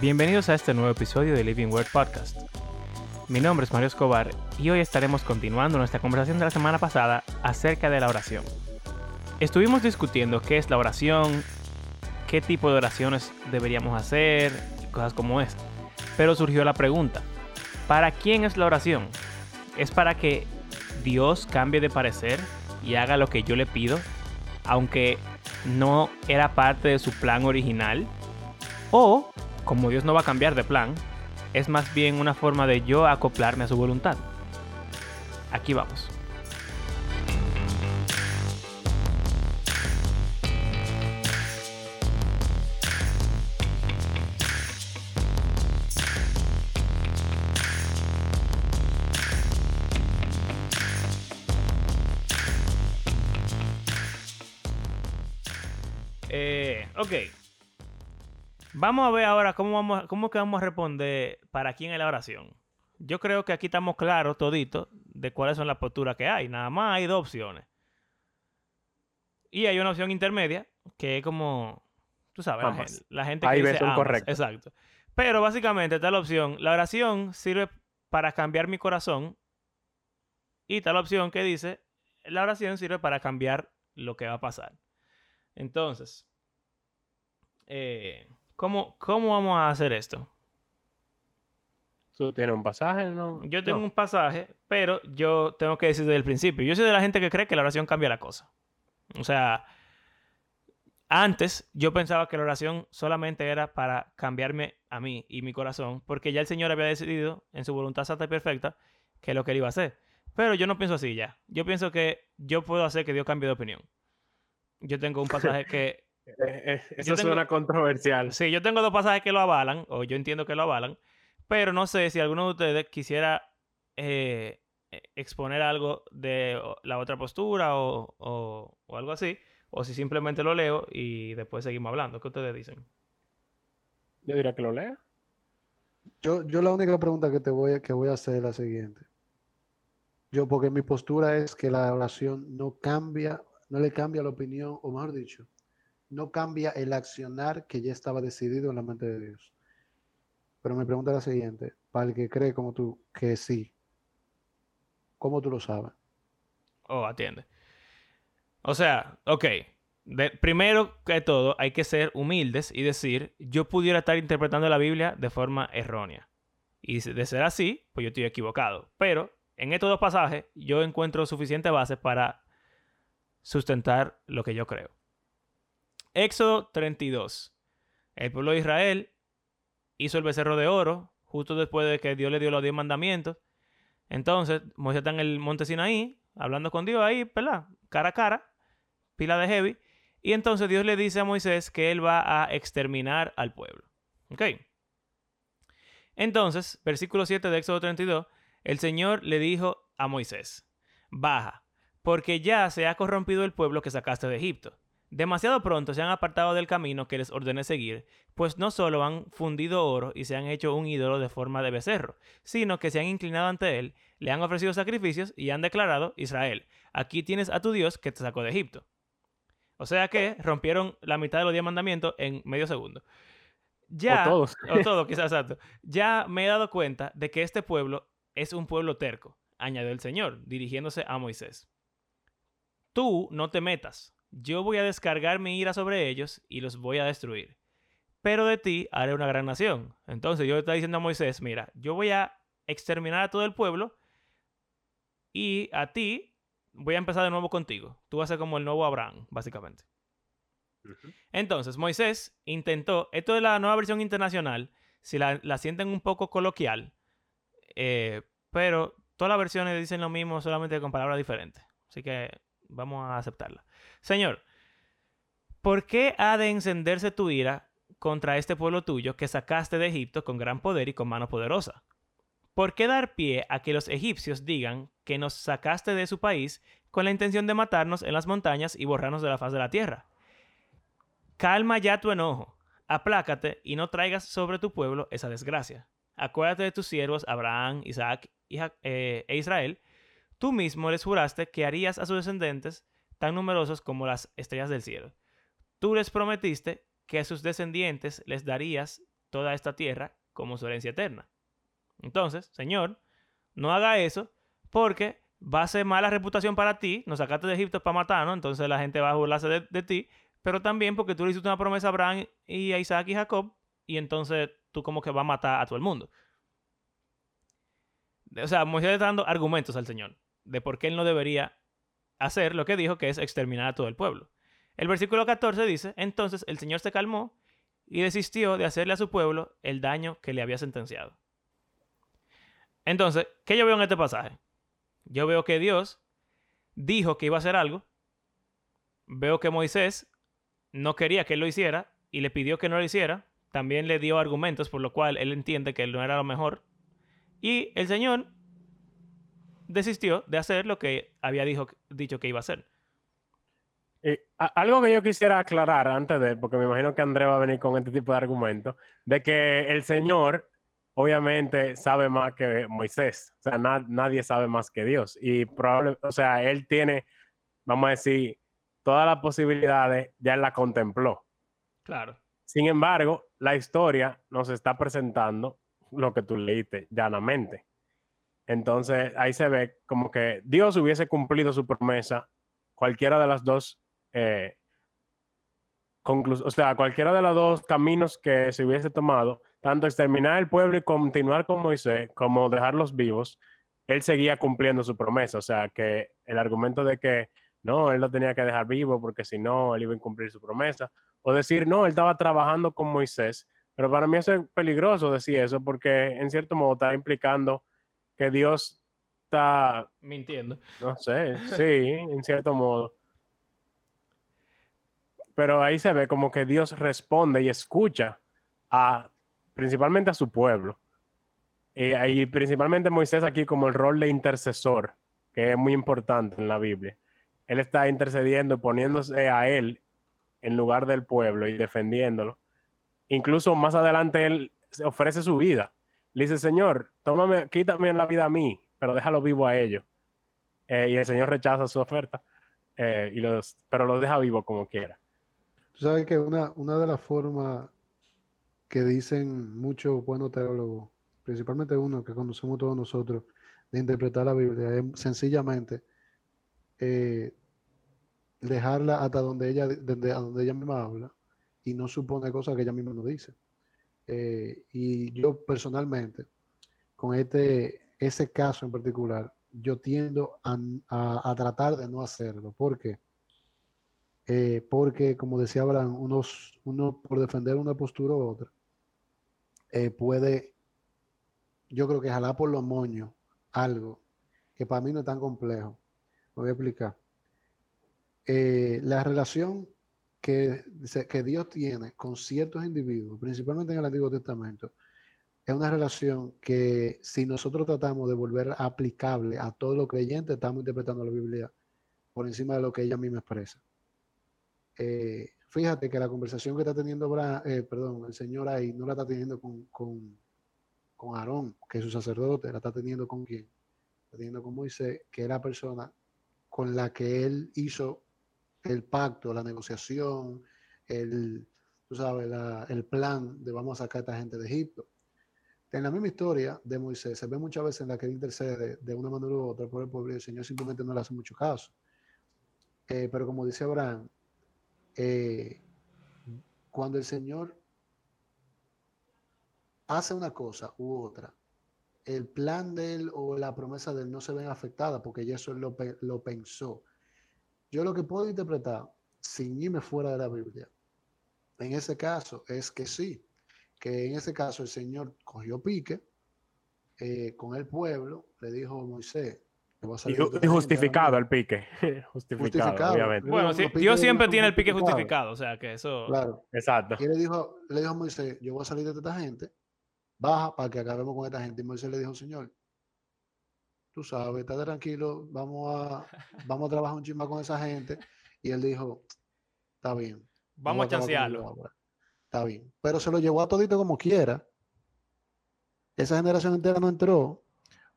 Bienvenidos a este nuevo episodio de Living Word Podcast. Mi nombre es Mario Escobar y hoy estaremos continuando nuestra conversación de la semana pasada acerca de la oración. Estuvimos discutiendo qué es la oración, qué tipo de oraciones deberíamos hacer, cosas como esto. Pero surgió la pregunta, ¿para quién es la oración? ¿Es para que Dios cambie de parecer y haga lo que yo le pido, aunque no era parte de su plan original? ¿O como Dios no va a cambiar de plan, es más bien una forma de yo acoplarme a su voluntad. Aquí vamos. Vamos a ver ahora cómo, vamos, cómo que vamos a responder para quién es la oración. Yo creo que aquí estamos claros toditos de cuáles son las posturas que hay. Nada más hay dos opciones. Y hay una opción intermedia que es como, tú sabes, la, gente que dice correcto. Exacto. Pero básicamente está la opción, la oración sirve para cambiar mi corazón. Y está la opción que dice, la oración sirve para cambiar lo que va a pasar. Entonces, eh, ¿Cómo, ¿Cómo vamos a hacer esto? ¿Tú tienes un pasaje? No? Yo tengo un pasaje, pero yo tengo que decir desde el principio. Yo soy de la gente que cree que la oración cambia la cosa. O sea, antes yo pensaba que la oración solamente era para cambiarme a mí y mi corazón, porque ya el Señor había decidido en su voluntad santa y perfecta que lo que él iba a hacer. Pero yo no pienso así ya. Yo pienso que yo puedo hacer que Dios cambie de opinión. Yo tengo un pasaje que eh, eh, eso suena controversial. Sí, yo tengo dos pasajes que lo avalan, o yo entiendo que lo avalan, pero no sé si alguno de ustedes quisiera eh, exponer algo de la otra postura o, algo así, o si simplemente lo leo y después seguimos hablando. ¿Qué ustedes dicen? Yo diría que lo lea. Yo, yo la única pregunta que te voy a, que voy a hacer es la siguiente. Yo, porque mi postura es que la oración no cambia, no le cambia la opinión, o mejor dicho, no cambia el accionar que ya estaba decidido en la mente de Dios. Pero mi pregunta la siguiente, para el que cree como tú que sí, ¿cómo tú lo sabes? Oh, atiende. O sea, ok, primero que todo hay que ser humildes y decir, yo pudiera estar interpretando la Biblia de forma errónea. Y de ser así, pues yo estoy equivocado. Pero en estos dos pasajes yo encuentro suficiente base para sustentar lo que yo creo. Éxodo 32. El pueblo de Israel hizo el becerro de oro justo después de que Dios le dio los diez mandamientos. Entonces, Moisés está en el monte Sinaí, hablando con Dios ahí, ¿verdad? Cara a cara, pila de heavy. Y entonces Dios le dice a Moisés que él va a exterminar al pueblo. ¿Ok? Entonces, versículo 7 de Éxodo 32, el Señor le dijo a Moisés, baja, porque ya se ha corrompido el pueblo que sacaste de Egipto. Demasiado pronto se han apartado del camino que les ordené seguir, pues no solo han fundido oro y se han hecho un ídolo de forma de becerro, sino que se han inclinado ante él, le han ofrecido sacrificios y han declarado, Israel, aquí tienes a tu Dios que te sacó de Egipto. O sea que rompieron la mitad de los diez mandamientos en medio segundo. Ya, o todos. o todo, quizás exacto. Ya me he dado cuenta de que este pueblo es un pueblo terco, añadió el Señor, dirigiéndose a Moisés. Tú no te metas, yo voy a descargar mi ira sobre ellos y los voy a destruir. Pero de ti haré una gran nación. Entonces yo le estoy diciendo a Moisés, mira, yo voy a exterminar a todo el pueblo y a ti voy a empezar de nuevo contigo. Tú vas a ser como el nuevo Abraham, básicamente. Entonces Moisés intentó, esto es la nueva versión internacional, si la, sienten un poco coloquial, eh, pero todas las versiones dicen lo mismo, solamente con palabras diferentes. Así que vamos a aceptarla. Señor, ¿por qué ha de encenderse tu ira contra este pueblo tuyo que sacaste de Egipto con gran poder y con mano poderosa? ¿Por qué dar pie a que los egipcios digan que nos sacaste de su país con la intención de matarnos en las montañas y borrarnos de la faz de la tierra? Calma ya tu enojo, aplácate y no traigas sobre tu pueblo esa desgracia. Acuérdate de tus siervos Abraham, Isaac eh, e Israel. Tú mismo les juraste que harías a sus descendientes tan numerosos como las estrellas del cielo. Tú les prometiste que a sus descendientes les darías toda esta tierra como su herencia eterna. Entonces, Señor, no haga eso porque va a ser mala reputación para ti, nos sacaste de Egipto para matarnos, entonces la gente va a burlarse de, ti, pero también porque tú le hiciste una promesa a Abraham y a Isaac y Jacob, y entonces tú como que vas a matar a todo el mundo. O sea, Moisés está dando argumentos al Señor de por qué él no debería hacer lo que dijo, que es exterminar a todo el pueblo. El versículo 14 dice, entonces el Señor se calmó y desistió de hacerle a su pueblo el daño que le había sentenciado. Entonces, ¿qué yo veo en este pasaje? Yo veo que Dios dijo que iba a hacer algo. Veo que Moisés no quería que él lo hiciera y le pidió que no lo hiciera. También le dio argumentos por lo cual él entiende que él no era lo mejor. Y el Señor desistió de hacer lo que había dicho que iba a hacer. algo que yo quisiera aclarar antes de, porque me imagino que André va a venir con este tipo de argumento, de que el Señor obviamente sabe más que Moisés, o sea, nadie sabe más que Dios y probablemente, o sea, él tiene, vamos a decir, todas las posibilidades, ya él la contempló. Claro. Sin embargo, la historia nos está presentando lo que tú leíste llanamente. Entonces ahí se ve como que Dios hubiese cumplido su promesa, cualquiera de las dos, eh, o sea, cualquiera de los dos caminos que se hubiese tomado, tanto exterminar el pueblo y continuar con Moisés, como dejarlos vivos, él seguía cumpliendo su promesa. O sea, que el argumento de que no, él lo tenía que dejar vivo porque si no, él iba a incumplir su promesa. O decir, no, él estaba trabajando con Moisés. Pero para mí es peligroso decir eso porque en cierto modo está implicando que Dios está... Mintiendo. No sé, sí, en cierto modo. Pero ahí se ve como que Dios responde y escucha a principalmente a su pueblo. y principalmente Moisés aquí como el rol de intercesor, que es muy importante en la Biblia él está intercediendo, poniéndose a él en lugar del pueblo y defendiéndolo. Incluso más adelante él ofrece su vida. Le dice, Señor, tómame, quítame la vida a mí, pero déjalo vivo a ellos. Eh, y el Señor rechaza su oferta, eh, y los, pero lo deja vivo como quiera. Tú sabes que una, una de las formas que dicen muchos buenos teólogos, principalmente uno que conocemos todos nosotros, de interpretar la Biblia, es sencillamente eh, dejarla hasta donde ella, desde donde ella misma habla y no supone cosas que ella misma no dice. Eh, y yo personalmente, con este, ese caso en particular, yo tiendo a, tratar de no hacerlo. ¿Por qué? Eh, porque, como decía Abraham, unos, uno por defender una postura u otra, eh, puede, yo creo que jalar por los moños algo que para mí no es tan complejo. Me voy a explicar. La relación que, que Dios tiene con ciertos individuos, principalmente en el Antiguo Testamento, es una relación que si nosotros tratamos de volver aplicable a todos los creyentes, estamos interpretando la Biblia por encima de lo que ella misma expresa. Eh, fíjate que la conversación que está teniendo eh, perdón, el Señor ahí no la está teniendo con, con, con Aarón, que es su sacerdote, la está teniendo con quién? Está teniendo con Moisés, que es la persona con la que él hizo el pacto, la negociación, el, tú sabes, el plan de vamos a sacar a esta gente de Egipto. En la misma historia de Moisés, se ve muchas veces en la que él intercede de una manera u otra por el pueblo y el Señor simplemente no le hace mucho caso. Eh, pero como dice Abraham, eh, cuando el Señor hace una cosa u otra, el plan de él o la promesa de él no se ven afectadas porque ya eso lo, lo pensó. Yo lo que puedo interpretar, sin irme fuera de la Biblia, en ese caso es que sí, que en ese caso el Señor cogió pique eh, con el pueblo, le dijo a Moisés, y, justificado el pique. justificado, obviamente. Bueno, Dios siempre tiene el pique justificado, o sea que eso. Claro. Exacto. Y le dijo, le dijo a Moisés: Yo voy a salir de esta gente, baja para que acabemos con esta gente. Y Moisés le dijo: Señor, tú sabes, está tranquilo, vamos a, vamos a trabajar un chisma con esa gente. Y él dijo, está bien. Vamos, a chancearlo. Está bien. Pero se lo llevó a todito como quiera. Esa generación entera no entró.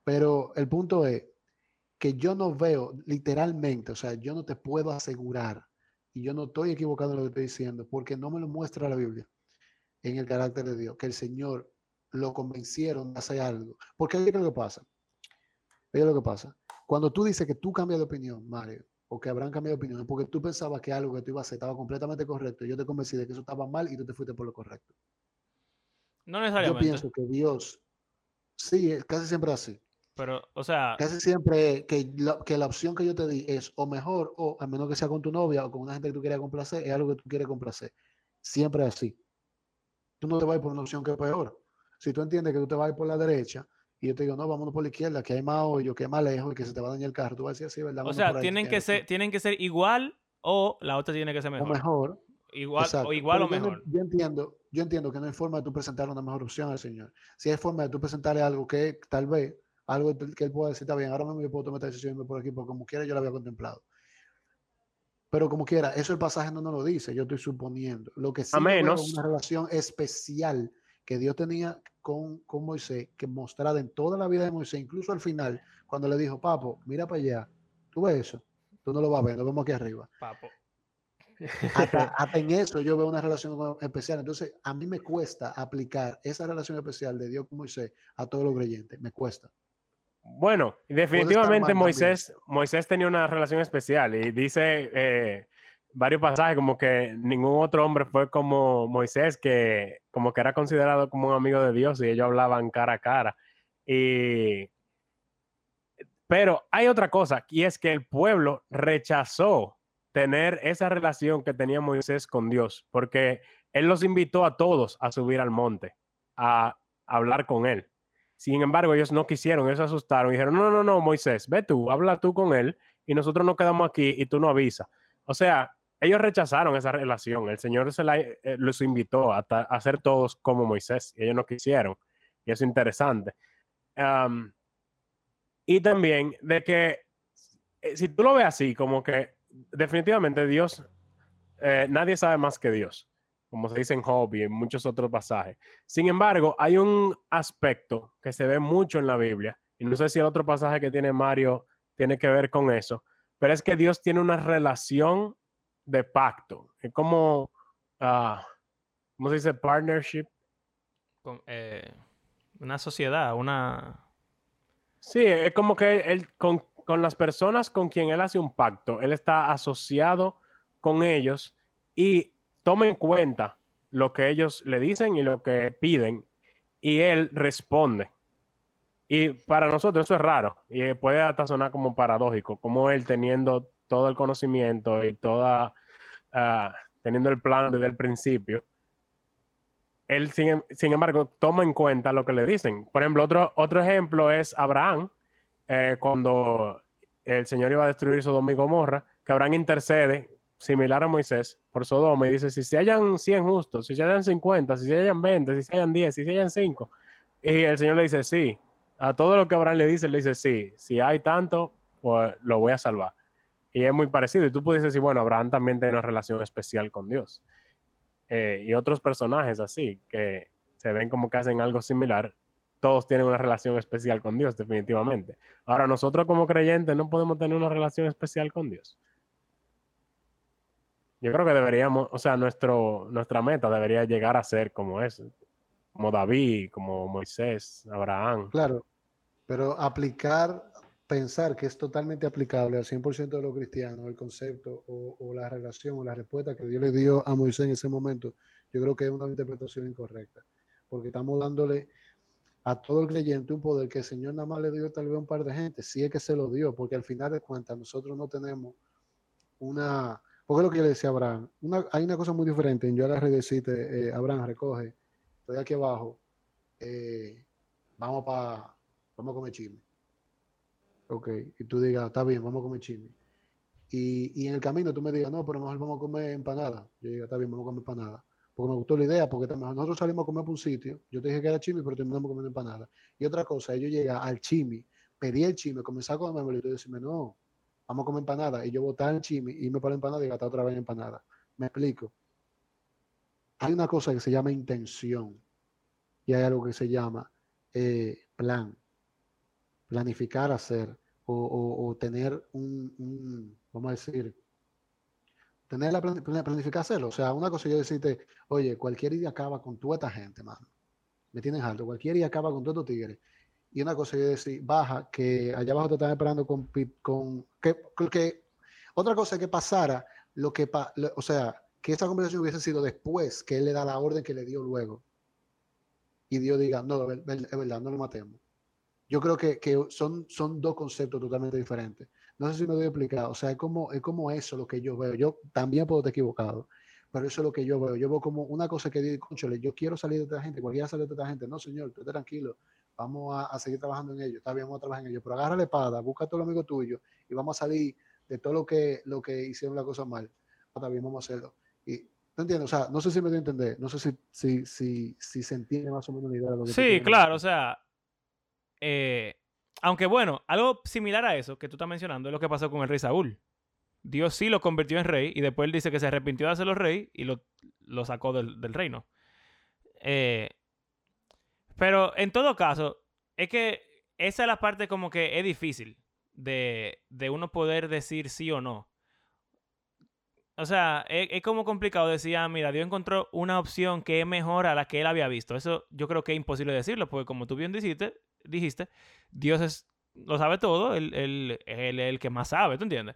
Pero el punto es que yo no veo literalmente, o sea, yo no te puedo asegurar, y yo no estoy equivocado en lo que estoy diciendo, porque no me lo muestra la Biblia, en el carácter de Dios, que el Señor lo convencieron de hacer algo. Porque es lo que pasa. Es lo que pasa. Cuando tú dices que tú cambias de opinión, Mario, o que habrán cambiado de opinión, es porque tú pensabas que algo que tú ibas a hacer estaba completamente correcto y yo te convencí de que eso estaba mal y tú te fuiste por lo correcto. No Yo necesariamente. pienso que Dios, sí, es casi siempre así. Pero, o sea, Casi siempre que la, que la opción que yo te di es o mejor o a menos que sea con tu novia o con una gente que tú quieras complacer, es algo que tú quieres complacer. Siempre así. Tú no te vas a ir por una opción que es peor. Si tú entiendes que tú te vas a ir por la derecha y yo te digo, no, vámonos por la izquierda, que hay más hoyo, que es más lejos y que se te va a dañar el carro, tú vas a decir así, ¿verdad? o sea, por ahí, tienen que ser, tienen que ser igual o la otra tiene que ser O mejor. mejor. Igual, exacto. o igual o no- mejor. Yo entiendo, yo entiendo que no hay forma de tú presentarle una mejor opción al Señor. Si hay forma de tú presentarle algo que tal vez, algo que él pueda decir, está bien, ahora mismo yo puedo tomar esta decisión y irme por aquí, porque como quiera yo la había contemplado. Pero como quiera, eso el pasaje no nos lo dice, yo estoy suponiendo. Lo que sí A menos- una relación especial que Dios tenía con, con Moisés, que mostrada en toda la vida de Moisés, incluso al final, cuando le dijo, papo, mira para allá, tú ves eso, tú no lo vas a ver, lo vemos aquí arriba. Papo. Hasta, hasta en eso yo veo una relación especial. Entonces, a mí me cuesta aplicar esa relación especial de Dios con Moisés a todos los creyentes. Me cuesta. Bueno, definitivamente. Moisés, Moisés tenía una relación especial y dice eh, varios pasajes como que ningún otro hombre fue como Moisés, que como que era considerado como un amigo de Dios y ellos hablaban cara a cara. Y, pero hay otra cosa, y es que el pueblo rechazó tener esa relación que tenía Moisés con Dios, porque él los invitó a todos a subir al monte, a hablar con él. Sin embargo, ellos no quisieron, ellos asustaron y dijeron, no, no, no, Moisés, ve tú, habla tú con él y nosotros nos quedamos aquí y tú no avisas. O sea, ellos rechazaron esa relación. El Señor se la, eh, los invitó a, a ser todos como Moisés y ellos no quisieron. Y es interesante. Y también de que, eh, si tú lo ves así, como que definitivamente Dios, eh, nadie sabe más que Dios, como se dice en Job y en muchos otros pasajes. Sin embargo, hay un aspecto que se ve mucho en la Biblia, y no sé si el otro pasaje que tiene Mario tiene que ver con eso, pero es que Dios tiene una relación de pacto. Es como, ah, ¿cómo se dice? Partnership. Con, eh, una sociedad, una... Sí, es como que él, con, con las personas con quien él hace un pacto, él está asociado con ellos y toma en cuenta lo que ellos le dicen y lo que piden y él responde. Y para nosotros eso es raro y puede hasta sonar como paradójico, como él teniendo todo el conocimiento y toda, ah, teniendo el plan desde el principio, él sin, em- sin embargo toma en cuenta lo que le dicen. Por ejemplo, otro, otro ejemplo es Abraham, eh, cuando el Señor iba a destruir Sodoma y Gomorra, que Abraham intercede, similar a Moisés, por Sodoma y dice, si se hayan 100 justos, si se hayan 50, si se hayan 20, si se hayan 10, si se hayan 5. Y el Señor le dice, sí. A todo lo que Abraham le dice, le dice, sí. Si hay tanto, pues lo voy a salvar. Y es muy parecido. Y tú puedes decir, bueno, Abraham también tiene una relación especial con Dios. Eh, y otros personajes así, que se ven como que hacen algo similar, todos tienen una relación especial con Dios, definitivamente. Ahora, nosotros como creyentes no podemos tener una relación especial con Dios. Yo creo que deberíamos, o sea, nuestro, nuestra meta debería llegar a ser como eso, como David, como Moisés, Abraham. Claro, pero aplicar, pensar que es totalmente aplicable al 100% de los cristianos el concepto o, la relación o la respuesta que Dios le dio a Moisés en ese momento, yo creo que es una interpretación incorrecta, porque estamos dándole a todo el creyente un poder que el Señor nada más le dio tal vez a un par de gente, si es que se lo dio, porque al final de cuentas nosotros no tenemos una, porque es lo que le decía Abraham, hay una cosa muy diferente en yo le decirte, eh, Abraham, recoge, estoy aquí abajo, eh, vamos para, vamos a comer chisme. Ok, y tú digas, está bien, vamos a comer chisme. Y, y en el camino tú me digas, no, pero mejor vamos a comer empanada. Yo diga, está bien, vamos a comer empanada. Porque me gustó la idea, porque nosotros salimos a comer por un sitio, yo te dije que era chisme, pero terminamos comiendo empanada. Y otra cosa, ellos llegan al chisme, pedí el chisme, comenzar a comer y tú decirme, no, vamos a comer empanada. Y yo botar el chisme, irme para la empanada y gastar otra vez empanada. Me explico. Hay una cosa que se llama intención y hay algo que se llama eh, plan. Planificar hacer o, o- o tener un, un, vamos a decir, tener la plan- plan- planificar hacerlo. O sea, una cosa yo decirte, oye, cualquier día acaba con toda esta gente, mano. Me tienes alto. Cualquier día acaba con todos estos tigres. Y una cosa yo decir, baja, que allá abajo te están esperando con, con que, que- otra cosa que pasara lo que, pa- lo- o sea, que esa conversación hubiese sido después que él le da la orden que le dio luego. Y Dios diga, no, es verdad, no lo matemos. Yo creo que, que son, son dos conceptos totalmente diferentes. No sé si me doy a explicar. O sea, es como, es como eso lo que yo veo. Yo también puedo estar equivocado, pero eso es lo que yo veo. Yo veo como una cosa que digo, conchole, yo quiero salir de esta gente, cualquiera salir de esta gente. No, señor, tú tranquilo. Vamos a, a seguir trabajando en ello. Está bien, vamos a trabajar en ello. Pero agarra la espada, busca a todos los amigos tuyos y vamos a salir de todo lo que, lo que hicieron la cosa mal. Ah, Está bien, vamos a hacerlo. Y, ¿tú entiendes? O sea, no sé si me doy a entender. No sé si, si, si, si se entiende más o menos la idea de lo que Sí, claro, o sea, eh, aunque bueno, algo similar a eso que tú estás mencionando es lo que pasó con el rey Saúl. Dios sí lo convirtió en rey y después él dice que se arrepintió de hacerlo rey y lo, sacó del, reino. Eh, pero en todo caso, es que esa es la parte como que es difícil de, de uno poder decir sí o no. O sea, es, es como complicado decir, ah, mira, Dios encontró una opción que es mejor a la que él había visto. Eso yo creo que es imposible decirlo, porque como tú bien dijiste, dijiste Dios es, lo sabe todo, él, él- él es el que más sabe, ¿tú entiendes?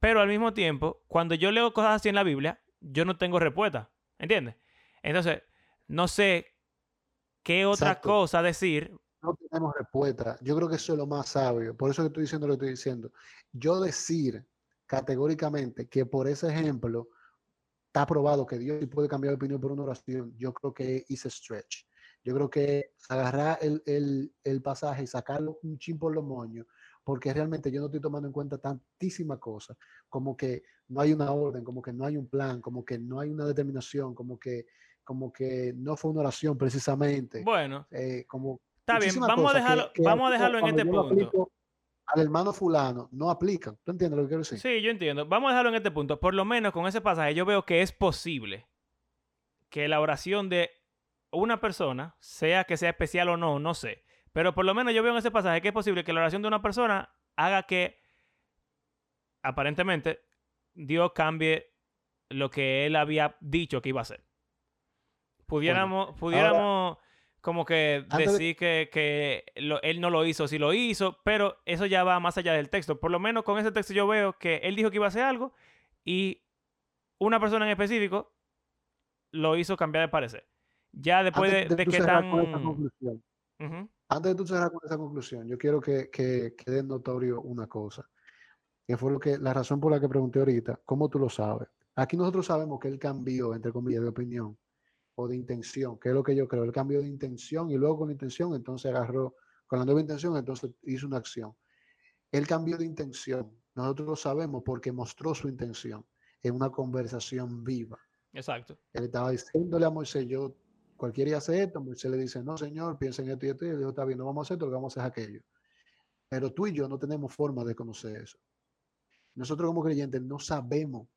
Pero al mismo tiempo, cuando yo leo cosas así en la Biblia, yo no tengo respuesta, ¿entiendes? Entonces, no sé qué otra Exacto. cosa decir. no tenemos respuesta. Yo creo que eso es lo más sabio. Por eso que estoy diciendo lo que estoy diciendo. Yo decir categóricamente que por ese ejemplo está probado que Dios puede cambiar de opinión por una oración, yo creo que es stretch. Yo creo que agarrar el, el, el pasaje y sacarlo un chin por los moños, porque realmente yo no estoy tomando en cuenta tantísimas cosas, como que no hay una orden, como que no hay un plan, como que no hay una determinación, como que, como que no fue una oración precisamente Bueno, eh, como está bien, vamos a que- dejarlo, que vamos a dejarlo en este punto. Al hermano fulano no aplican. ¿Tú entiendes lo que quiero decir? Sí, yo entiendo. Vamos a dejarlo en este punto. Por lo menos con ese pasaje yo veo que es posible que la oración de una persona, sea que sea especial o no, no sé. Pero por lo menos yo veo en ese pasaje que es posible que la oración de una persona haga que aparentemente Dios cambie lo que él había dicho que iba a hacer. Pudiéramos, pudiéramos como que de- decir que, que lo- él no lo hizo, sí lo hizo, pero eso ya va más allá del texto. Por lo menos con ese texto yo veo que él dijo que iba a hacer algo y una persona en específico lo hizo cambiar de parecer. Ya después Antes de, de de que tan... con esa conclusión, Ujú. antes de tú cerrar con esa conclusión, yo quiero que, que quede notorio una cosa, que fue lo que, la razón por la que pregunté ahorita, ¿cómo tú lo sabes? Aquí nosotros sabemos que él cambió, entre comillas, de opinión o de intención, que es lo que yo creo, él cambió de intención y luego con la intención, entonces agarró, con la nueva intención, entonces hizo una acción. Él cambió de intención, nosotros lo sabemos porque mostró su intención en una conversación viva. Exacto. Él estaba diciéndole a Moisés, yo, cualquiera hace esto, Moisés le dice, no, señor, piensa en esto y esto, y él dijo, está bien, no vamos a hacer esto, lo que vamos a hacer es aquello. Pero tú y yo no tenemos forma de conocer eso. Nosotros como creyentes no sabemos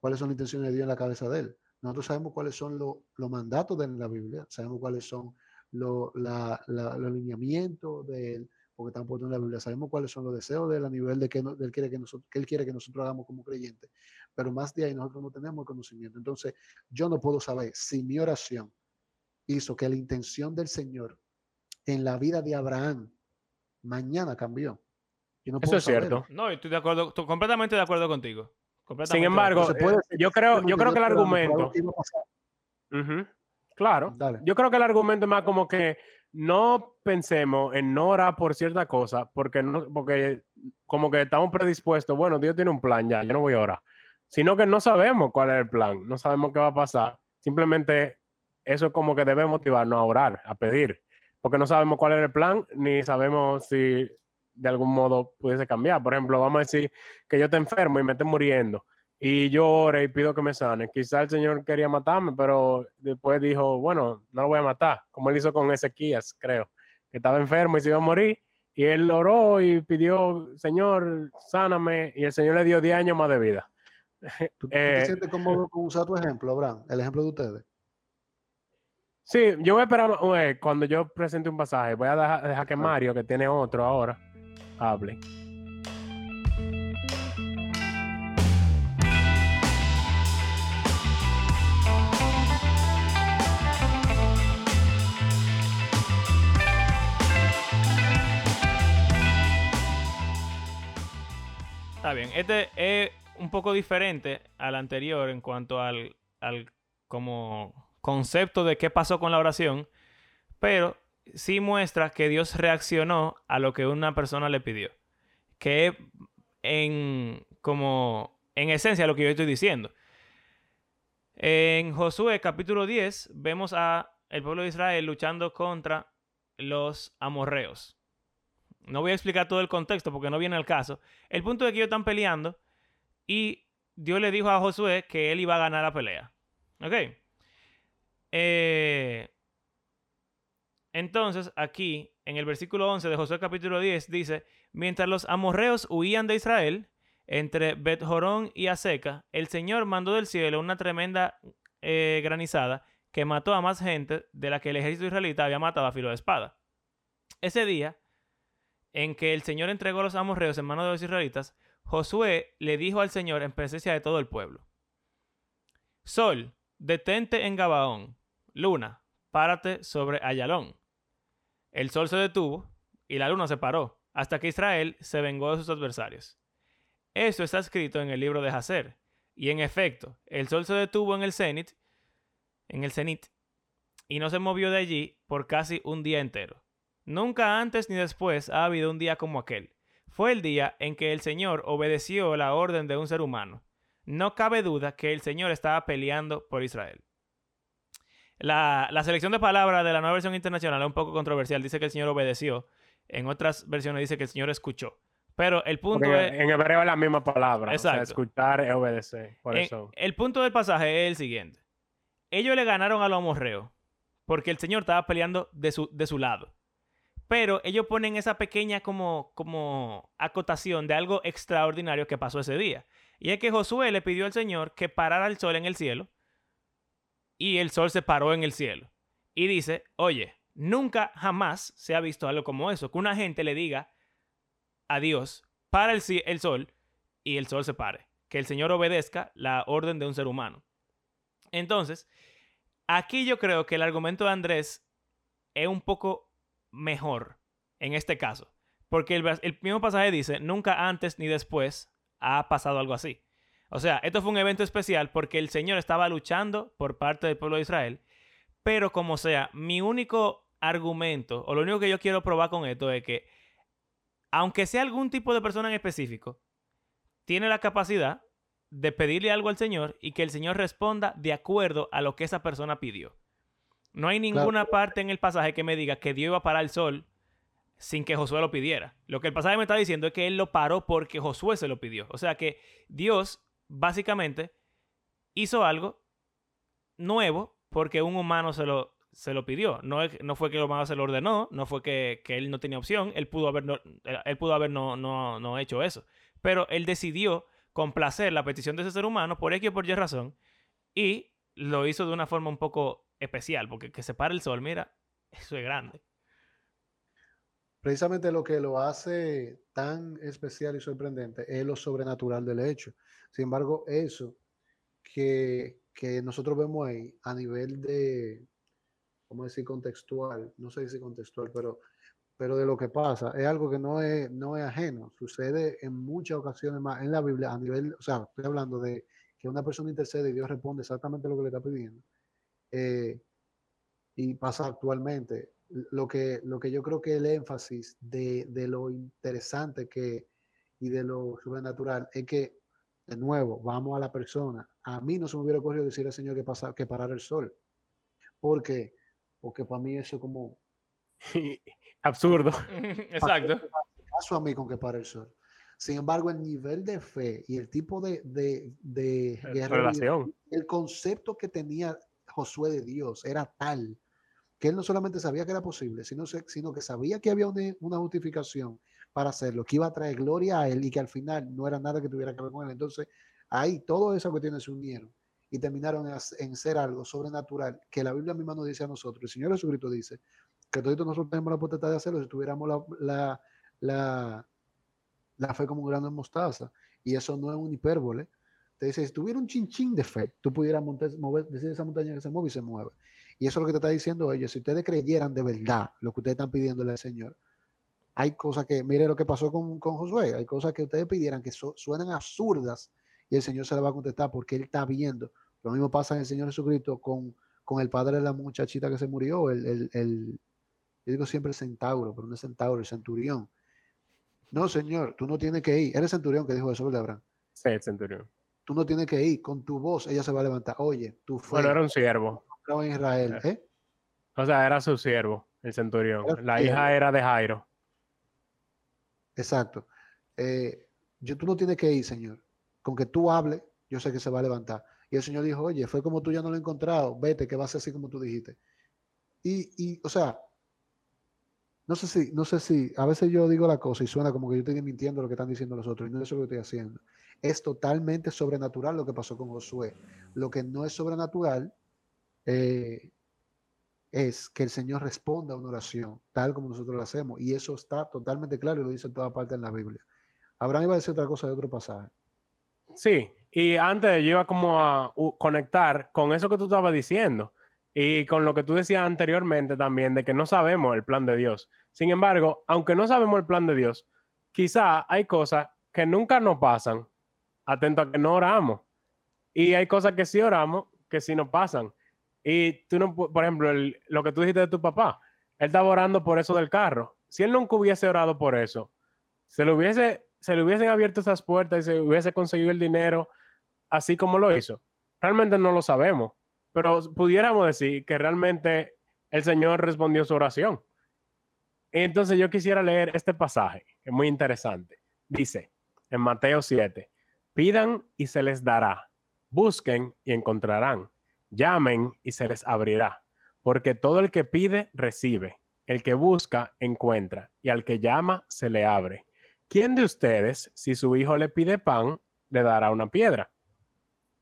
cuáles son las intenciones de Dios en la cabeza de él. Nosotros sabemos cuáles son lo- los mandatos de la Biblia, sabemos cuáles son los lineamientos de él, porque están puestos en la Biblia, sabemos cuáles son los deseos de él a nivel de que, no- de él quiere que, nosotros, que quiere que nosotros hagamos como creyentes, pero más de ahí nosotros no tenemos el conocimiento. Entonces, yo no puedo saber si mi oración hizo que la intención del Señor en la vida de Abraham mañana cambió. Yo no Eso puedo es cierto. No, estoy de acuerdo, estoy completamente de acuerdo contigo. Sin embargo. Entonces, puede eh, yo creo, yo creo que el argumento, pasar. Ujú, Claro. Dale. Yo creo que el argumento es más como que no pensemos en no orar por cierta cosa, porque no, porque como que estamos predispuestos, bueno, Dios tiene un plan ya, yo no voy a orar. Sino que no sabemos cuál es el plan, no sabemos qué va a pasar. Simplemente eso es como que debe motivarnos a orar, a pedir, porque no sabemos cuál es el plan, ni sabemos si de algún modo pudiese cambiar. Por ejemplo, vamos a decir que yo te enfermo y me estoy muriendo y yo oro y pido que me sane. Quizá el Señor quería matarme, pero después dijo, bueno, no lo voy a matar, como él hizo con Ezequías, creo, que estaba enfermo y se iba a morir. Y él oró y pidió, Señor, sáname, y el Señor le dio 10 años más de vida. ¿Tú, tú te Eh, sientes cómodo con usar tu ejemplo, Abraham? El ejemplo de ustedes. Sí, yo voy a esperar cuando yo presente un pasaje. Voy a dejar, dejar que Mario, que tiene otro ahora, hable. Está bien. Este es un poco diferente al anterior en cuanto al, al como concepto de qué pasó con la oración, pero sí muestra que Dios reaccionó a lo que una persona le pidió. Que en como en esencia lo que yo estoy diciendo. En Josué capítulo 10 vemos a el pueblo de Israel luchando contra los amorreos. No voy a explicar todo el contexto porque no viene al caso. El punto es que ellos están peleando y Dios le dijo a Josué que él iba a ganar la pelea. ¿Ok? Eh, entonces, aquí, en el versículo 11 de Josué capítulo 10, dice, mientras los amorreos huían de Israel, entre Bet Jorón y Aseca, el Señor mandó del cielo una tremenda eh, granizada que mató a más gente de la que el ejército israelita había matado a filo de espada. Ese día, en que el Señor entregó a los amorreos en manos de los israelitas, Josué le dijo al Señor en presencia de todo el pueblo: Sol, detente en Gabaón. Luna, párate sobre Ayalón. El sol se detuvo y la luna se paró, hasta que Israel se vengó de sus adversarios. Esto está escrito en el libro de Hazer. Y en efecto, el sol se detuvo en el cenit, en el cenit, y no se movió de allí por casi un día entero. Nunca antes ni después ha habido un día como aquel. Fue el día en que el Señor obedeció la orden de un ser humano. No cabe duda que el Señor estaba peleando por Israel. La, selección de palabras de la nueva versión internacional es un poco controversial. Dice que el Señor obedeció. En otras versiones dice que el Señor escuchó. Pero el punto es... En hebreo es la misma palabra. Exacto. escuchar es obedecer. Por eso. El punto del pasaje es el siguiente. Ellos le ganaron a los amorreos porque el Señor estaba peleando de su, de su lado. Pero ellos ponen esa pequeña como, como acotación de algo extraordinario que pasó ese día. Y es que Josué le pidió al Señor que parara el sol en el cielo y el sol se paró en el cielo. Y dice, oye, nunca jamás se ha visto algo como eso, que una gente le diga a Dios, para el, el sol y el sol se pare, que el Señor obedezca la orden de un ser humano. Entonces, aquí yo creo que el argumento de Andrés es un poco mejor en este caso, porque el, el mismo pasaje dice, nunca antes ni después ha pasado algo así. O sea, esto fue un evento especial porque el Señor estaba luchando por parte del pueblo de Israel. Pero como sea, mi único argumento, o lo único que yo quiero probar con esto es que, aunque sea algún tipo de persona en específico, tiene la capacidad de pedirle algo al Señor y que el Señor responda de acuerdo a lo que esa persona pidió. No hay ninguna parte en el pasaje que me diga que Dios iba a parar el sol sin que Josué lo pidiera. Lo que el pasaje me está diciendo es que él lo paró porque Josué se lo pidió. O sea que Dios básicamente hizo algo nuevo porque un humano se lo, se lo pidió. No, no fue que el humano se lo ordenó, no fue que, él no tenía opción, él pudo haber, no, él pudo haber no, no, no, hecho eso. Pero él decidió complacer la petición de ese ser humano por X o por Y razón y lo hizo de una forma un poco especial, porque que se pare el sol, mira, eso es grande. Precisamente lo que lo hace tan especial y sorprendente es lo sobrenatural del hecho. Sin embargo, eso que, nosotros vemos ahí a nivel de, ¿cómo decir? Contextual, no sé si contextual, pero, pero de lo que pasa, es algo que no es, no es ajeno. Sucede en muchas ocasiones más en la Biblia, a nivel, o sea, estoy hablando de que una persona intercede y Dios responde exactamente lo que le está pidiendo. Eh, y pasa actualmente. Lo que, lo que yo creo que el énfasis de, de lo interesante que y de lo sobrenatural es que de nuevo, vamos a la persona. A mí no se me hubiera ocurrido decir al Señor que, pasa, que parar el sol. ¿Por qué? Porque para mí eso es como... Absurdo. Exacto. Caso a mí con que pare el sol. Sin embargo, el nivel de fe y el tipo de, de, de relación, el concepto que tenía Josué de Dios era tal que él no solamente sabía que era posible, sino, sino que sabía que había una, una justificación para hacerlo, que iba a traer gloria a él y que al final no era nada que tuviera que ver con él. Entonces, ahí todo eso que se unieron y terminaron en, ser algo sobrenatural que la Biblia misma nos dice a nosotros. El Señor Jesucristo dice que todos nosotros tenemos la potestad de hacerlo si tuviéramos la, la, la, fe como un grano de mostaza. Y eso no es un hipérbole. Te dice, si tuviera un chinchín de fe, tú pudieras mover, decir esa montaña que se mueve y se mueve. Y eso es lo que te está diciendo ellos. Si ustedes creyeran de verdad lo que ustedes están pidiéndole al Señor, hay cosas que, mire lo que pasó con, con Josué, hay cosas que ustedes pidieran que suenan absurdas y el Señor se le va a contestar porque Él está viendo. Lo mismo pasa en el Señor Jesucristo con, con el padre de la muchachita que se murió, el, el, el yo digo siempre el centauro, pero no es centauro, el centurión. No, Señor, tú no tienes que ir. Eres centurión que dijo eso, ¿verdad, Abraham? Sí, el centurión. Tú no tienes que ir. Con tu voz ella se va a levantar. Oye, tú fuiste. Bueno, era un siervo. En Israel, ¿eh? O sea, era su siervo, el centurión. la hija era de Jairo. Exacto. Eh, yo, tú no tienes que ir, Señor. Con que tú hables, yo sé que se va a levantar. Y el Señor dijo, oye, fue como tú ya no lo he encontrado, vete, que va a ser así como tú dijiste. Y, y, o sea, no sé si, no sé si, a veces yo digo la cosa y suena como que yo estoy mintiendo lo que están diciendo los otros, y no es lo que estoy haciendo. Es totalmente sobrenatural lo que pasó con Josué. Lo que no es sobrenatural eh, es que el Señor responda a una oración, tal como nosotros lo hacemos. Y eso está totalmente claro y lo dice en toda parte en la Biblia. Abraham iba a decir otra cosa de otro pasaje. Sí, y antes yo iba como a conectar con eso que tú estabas diciendo y con lo que tú decías anteriormente también de que no sabemos el plan de Dios. Sin embargo, aunque no sabemos el plan de Dios, quizá hay cosas que nunca nos pasan, atento a que no oramos. Y hay cosas que sí oramos, que sí nos pasan. Y tú no, por ejemplo, lo que tú dijiste de tu papá, él estaba orando por eso del carro. Si él nunca hubiese orado por eso, se le, hubiese, se le hubiesen abierto esas puertas y se hubiese conseguido el dinero así como lo hizo. Realmente no lo sabemos, pero pudiéramos decir que realmente el Señor respondió su oración. Entonces yo quisiera leer este pasaje, que es muy interesante. Dice en Mateo 7, pidan y se les dará, busquen y encontrarán llamen y se les abrirá, porque todo el que pide, recibe, el que busca, encuentra, y al que llama, se le abre. ¿Quién de ustedes, si su hijo le pide pan, le dará una piedra?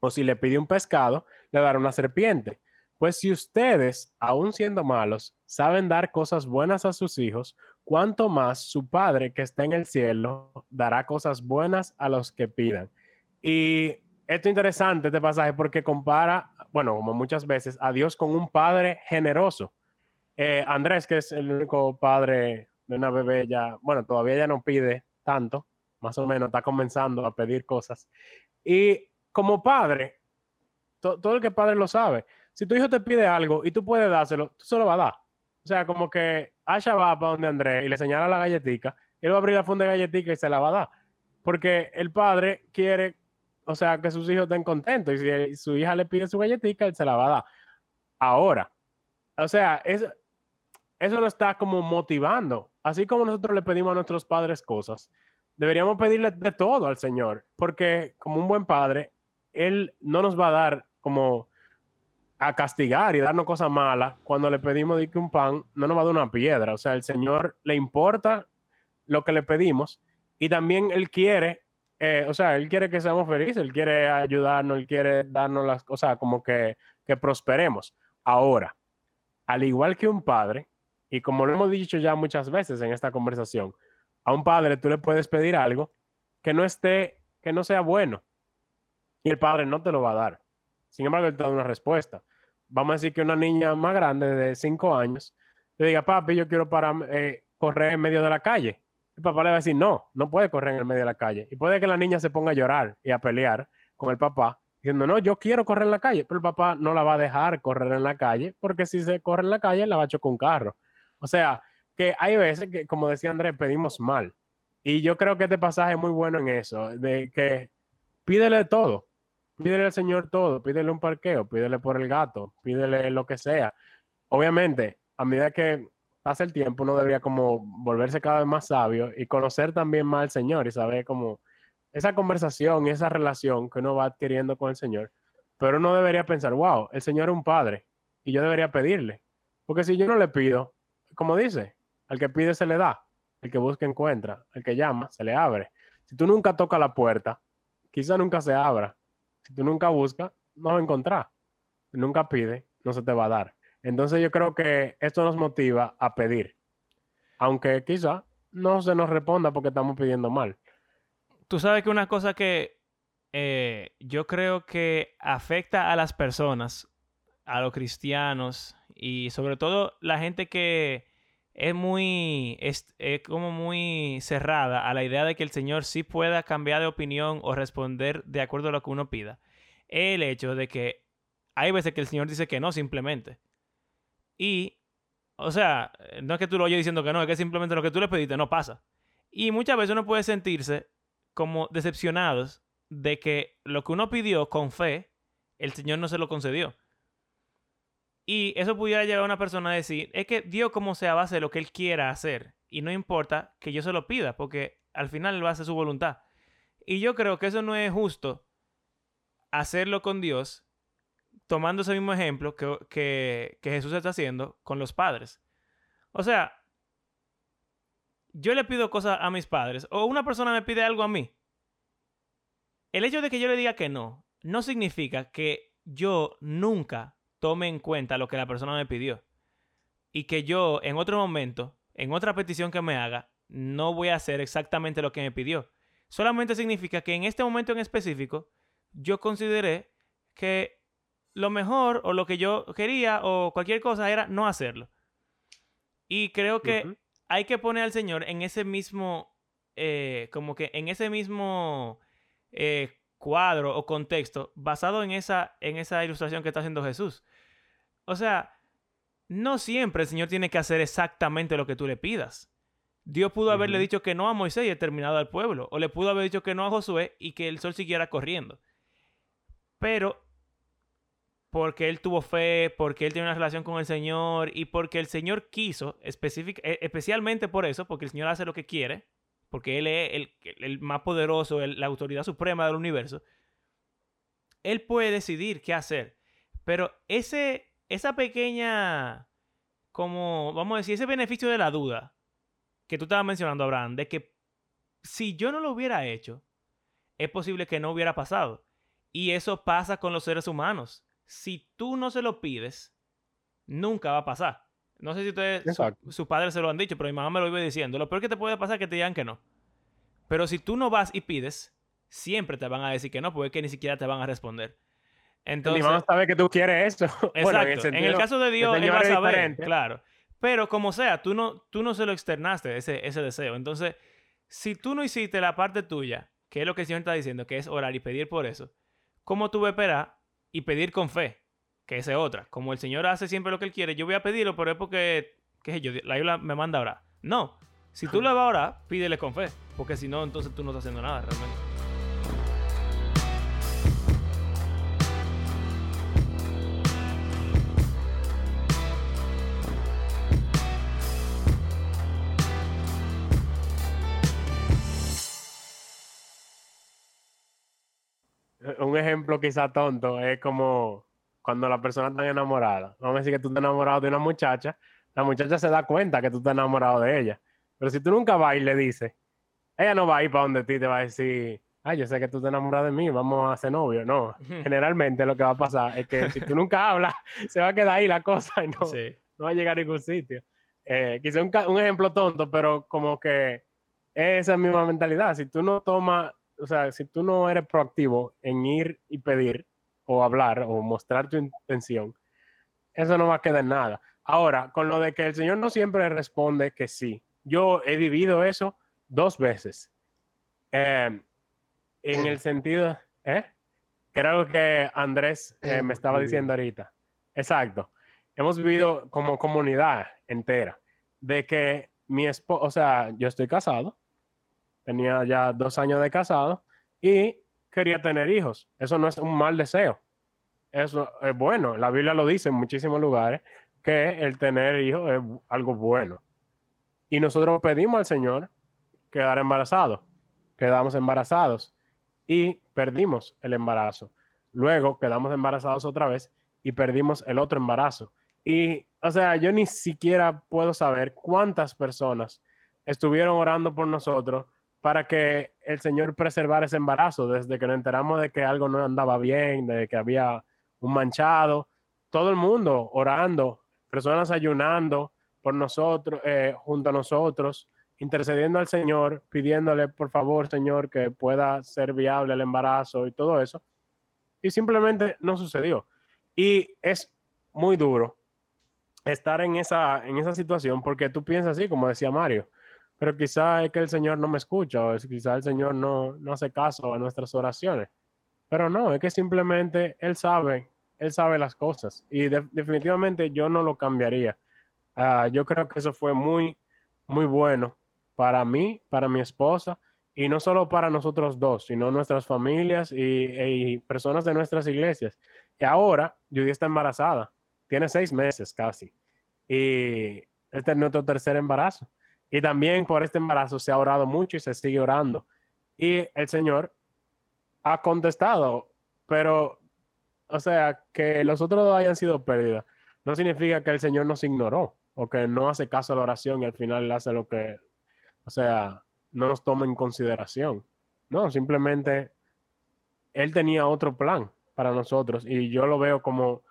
O si le pide un pescado, le dará una serpiente. Pues si ustedes, aun siendo malos, saben dar cosas buenas a sus hijos, cuánto más su Padre que está en el cielo dará cosas buenas a los que pidan. Y esto es interesante, este pasaje, porque compara bueno, como muchas veces, a Dios con un padre generoso. Eh, Andrés, que es el único padre de una bebé, ya, bueno, todavía ya no pide tanto, más o menos, está comenzando a pedir cosas. Y como padre, todo el que padre lo sabe, si tu hijo te pide algo y tú puedes dárselo, tú se lo vas a dar. O sea, como que Asha va para donde Andrés y le señala la galletica, él va a abrir la funda de galletica y se la va a dar. Porque el padre quiere o sea, que sus hijos estén contentos. Y si su hija le pide su galletita, él se la va a dar. Ahora, o sea, eso, lo está como motivando. Así como nosotros le pedimos a nuestros padres cosas, deberíamos pedirle de todo al Señor, porque como un buen padre, Él no nos va a dar como a castigar y darnos cosas malas. Cuando le pedimos de que un pan, no nos va a dar una piedra. O sea, el Señor le importa lo que le pedimos y también Él quiere eh, o sea, él quiere que seamos felices, él quiere ayudarnos, él quiere darnos las cosas, como que, que prosperemos. Ahora, al igual que un padre, y como lo hemos dicho ya muchas veces en esta conversación, a un padre tú le puedes pedir algo que no esté, que no sea bueno, y el padre no te lo va a dar. Sin embargo, él te da una respuesta. Vamos a decir que una niña más grande de 5 años te diga, papi, yo quiero para, eh, correr en medio de la calle papá le va a decir, no, no puede correr en el medio de la calle. Y puede que la niña se ponga a llorar y a pelear con el papá, diciendo, no, yo quiero correr en la calle, pero el papá no la va a dejar correr en la calle, porque si se corre en la calle, la va a chocar un carro. O sea, que hay veces que, como decía Andrés, pedimos mal. Y yo creo que este pasaje es muy bueno en eso, de que pídele todo, pídele al Señor todo, pídele un parqueo, pídele por el gato, pídele lo que sea. Obviamente, a medida que pasa el tiempo, uno debería como volverse cada vez más sabio y conocer también más al Señor y saber como esa conversación y esa relación que uno va adquiriendo con el Señor. Pero uno debería pensar, wow, el Señor es un padre y yo debería pedirle. Porque si yo no le pido, como dice, al que pide se le da, el que busca encuentra, el que llama se le abre. Si tú nunca tocas la puerta, quizá nunca se abra. Si tú nunca buscas, no va a encontrar. Si nunca pide, no se te va a dar. Entonces yo creo que esto nos motiva a pedir, aunque quizá no se nos responda porque estamos pidiendo mal. Tú sabes que una cosa que eh, yo creo que afecta a las personas, a los cristianos y sobre todo la gente que es muy, es, es como muy cerrada a la idea de que el Señor sí pueda cambiar de opinión o responder de acuerdo a lo que uno pida. El hecho de que hay veces que el Señor dice que no simplemente. Y, o sea, no es que tú lo oyes diciendo que no, es que simplemente lo que tú le pediste no pasa. Y muchas veces uno puede sentirse como decepcionados de que lo que uno pidió con fe, el Señor no se lo concedió. Y eso pudiera llegar a una persona a decir, es que Dios como sea va a hacer lo que Él quiera hacer. Y no importa que yo se lo pida, porque al final Él va a hacer su voluntad. Y yo creo que eso no es justo hacerlo con Dios, tomando ese mismo ejemplo que, que, Jesús está haciendo con los padres. O sea, yo le pido cosas a mis padres, o una persona me pide algo a mí. El hecho de que yo le diga que no, no significa que yo nunca tome en cuenta lo que la persona me pidió. Y que yo en otro momento, en otra petición que me haga, no voy a hacer exactamente lo que me pidió. Solamente significa que en este momento en específico, yo consideré que lo mejor o lo que yo quería o cualquier cosa era no hacerlo. Y creo que hay que poner al Señor en ese mismo, eh, como que en ese mismo eh, cuadro o contexto basado en esa, en esa ilustración que está haciendo Jesús. O sea, no siempre el Señor tiene que hacer exactamente lo que tú le pidas. Dios pudo haberle dicho que no a Moisés y exterminado al pueblo, o le pudo haber dicho que no a Josué y que el sol siguiera corriendo. Pero porque él tuvo fe, porque él tiene una relación con el Señor y porque el Señor quiso, e- especialmente por eso, porque el Señor hace lo que quiere, porque Él es el, el más poderoso, el- la autoridad suprema del universo, Él puede decidir qué hacer. Pero ese, esa pequeña, como, vamos a decir, ese beneficio de la duda que tú estabas mencionando, Abraham, de que si yo no lo hubiera hecho, es posible que no hubiera pasado. Y eso pasa con los seres humanos. Si tú no se lo pides, nunca va a pasar. No sé si ustedes, su- sus padres se lo han dicho, pero mi mamá me lo iba diciendo. Lo peor que te puede pasar es que te digan que no. Pero si tú no vas y pides, siempre te van a decir que no, porque es que ni siquiera te van a responder. Entonces, Ni vamos a saber que tú quieres eso. Exacto. Bueno, en, el sentido- caso de Dios, él va a saber. diferente. Claro. Pero como sea, tú no, tú no se lo externaste, ese, ese deseo. Entonces, si tú no hiciste la parte tuya, que es lo que el Señor está diciendo, que es orar y pedir por eso, ¿cómo tú vas a esperar y pedir con fe? Que esa es otra. Como el Señor hace siempre lo que Él quiere, yo voy a pedirlo, pero es porque, qué sé yo, la Biblia me manda a orar. No. Si tú le vas a orar, pídele con fe. Porque si no, entonces tú no estás haciendo nada realmente. Un ejemplo quizá tonto es como cuando la persona está enamorada. Vamos a decir que tú estás enamorado de una muchacha, la muchacha se da cuenta que tú estás enamorado de ella. Pero si tú nunca vas y le dices, ella no va a ir para donde ti te va a decir, ay, yo sé que tú estás enamorado de mí, vamos a ser novios. No, generalmente lo que va a pasar es que si tú nunca hablas, se va a quedar ahí la cosa y no, Sí. no va a llegar a ningún sitio. Eh, quizá un, un ejemplo tonto, pero como que es esa misma mentalidad. Si tú no tomas, o sea, si tú no eres proactivo en ir y pedir o hablar o mostrar tu intención, eso no va a quedar en nada. Ahora, con lo de que el Señor no siempre responde que sí. Yo he vivido eso dos veces. Eh, en el sentido, ¿eh? Creo que Andrés eh, Hemos me estaba diciendo ahorita. Exacto. Hemos vivido como comunidad entera de que mi esposo, o sea, yo estoy casado, tenía ya dos años de casado y quería tener hijos. Eso no es un mal deseo. Eso es bueno. La Biblia lo dice en muchísimos lugares que el tener hijos es algo bueno. Y nosotros pedimos al Señor quedar embarazados. Quedamos embarazados y perdimos el embarazo. Luego quedamos embarazados otra vez y perdimos el otro embarazo. Y, o sea, yo ni siquiera puedo saber cuántas personas estuvieron orando por nosotros para que el Señor preservara ese embarazo, desde que nos enteramos de que algo no andaba bien, de que había un manchado, todo el mundo orando, personas ayunando por nosotros, eh, junto a nosotros, intercediendo al Señor, pidiéndole, por favor, Señor, que pueda ser viable el embarazo y todo eso. Y simplemente no sucedió. Y es muy duro estar en esa, en esa situación porque tú piensas así, como decía Mario, pero quizá es que el Señor no me escucha o es, quizá el Señor no, no hace caso a nuestras oraciones. Pero no, es que simplemente Él sabe, Él sabe las cosas y definitivamente yo no lo cambiaría. Uh, yo creo que eso fue muy, muy bueno para mí, para mi esposa y no solo para nosotros dos, sino nuestras familias y, y personas de nuestras iglesias. Y ahora Judy está embarazada, tiene seis meses casi y este es nuestro tercer embarazo. Y también por este embarazo se ha orado mucho y se sigue orando. Y el Señor ha contestado, pero, o sea, que los otros hayan sido pérdidas, no significa que el Señor nos ignoró o que no hace caso a la oración y al final hace lo que, o sea, no nos toma en consideración. No, simplemente Él tenía otro plan para nosotros y yo lo veo como